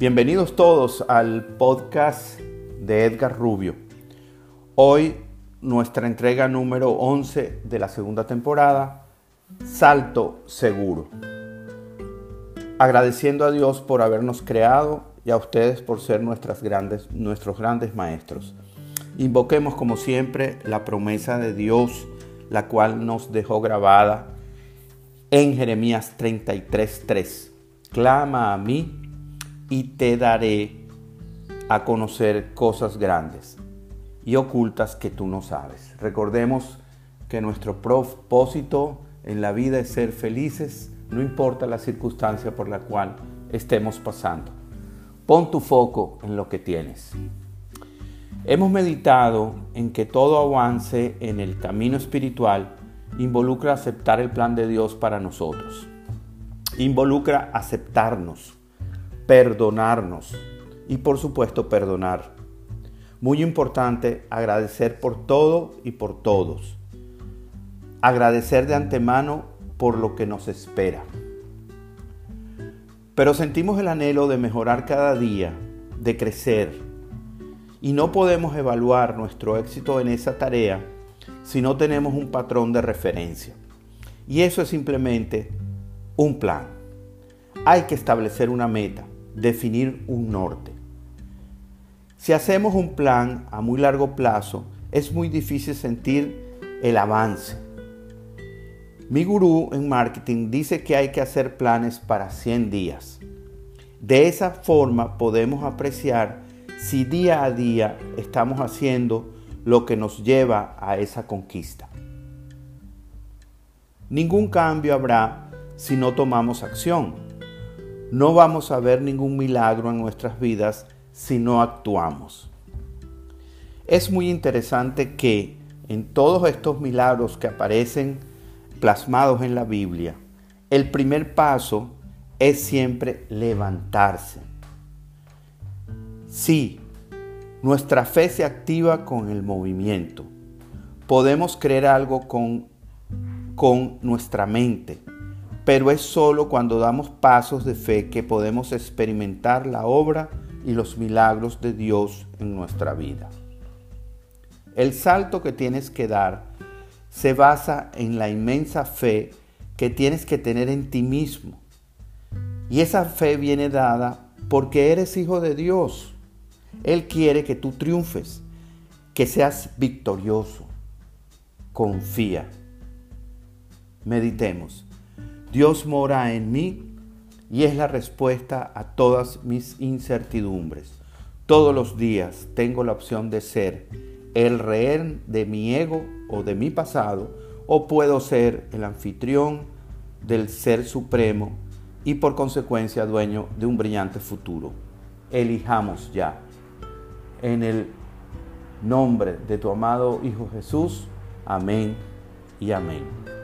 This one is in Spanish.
Bienvenidos todos al podcast de Edgar Rubio. Hoy nuestra entrega número 11 de la segunda temporada, Salto Seguro. Agradeciendo a Dios por habernos creado y a ustedes por ser nuestros grandes maestros. Invoquemos como siempre la promesa de Dios, la cual nos dejó grabada en Jeremías 33:3. Clama a mí y te daré a conocer cosas grandes y ocultas que tú no sabes. Recordemos que nuestro propósito en la vida es ser felices, no importa la circunstancia por la cual estemos pasando. Pon tu foco en lo que tienes. Hemos meditado en que todo avance en el camino espiritual involucra aceptar el plan de Dios para nosotros. Involucra aceptarnos, perdonarnos y por supuesto perdonar. Muy importante agradecer por todo y por todos. Agradecer de antemano por lo que nos espera. Pero sentimos el anhelo de mejorar cada día, de crecer. Y no podemos evaluar nuestro éxito en esa tarea si no tenemos un patrón de referencia. Y eso es simplemente un plan. Hay que establecer una meta definir un norte. Si hacemos un plan a muy largo plazo, es muy difícil sentir el avance. Mi gurú en marketing dice que hay que hacer planes para 100 días. De esa forma podemos apreciar si día a día estamos haciendo lo que nos lleva a esa conquista. Ningún cambio habrá si no tomamos acción no vamos a ver ningún milagro en nuestras vidas si no actuamos. Es muy interesante que en todos estos milagros que aparecen plasmados en la Biblia, el primer paso es siempre levantarse. Sí, nuestra fe se activa con el movimiento. Podemos creer algo con, con nuestra mente, pero es solo cuando damos pasos de fe que podemos experimentar la obra y los milagros de Dios en nuestra vida. El salto que tienes que dar se basa en la inmensa fe que tienes que tener en ti mismo. Y esa fe viene dada porque eres hijo de Dios. Él quiere que tú triunfes, que seas victorioso. Confía. Meditemos. Dios mora en mí y es la respuesta a todas mis incertidumbres. Todos los días tengo la opción de ser el rehén de mi ego o de mi pasado o puedo ser el anfitrión del Ser Supremo y por consecuencia dueño de un brillante futuro. Elijamos ya. En el nombre de tu amado Hijo Jesús. Amén y amén.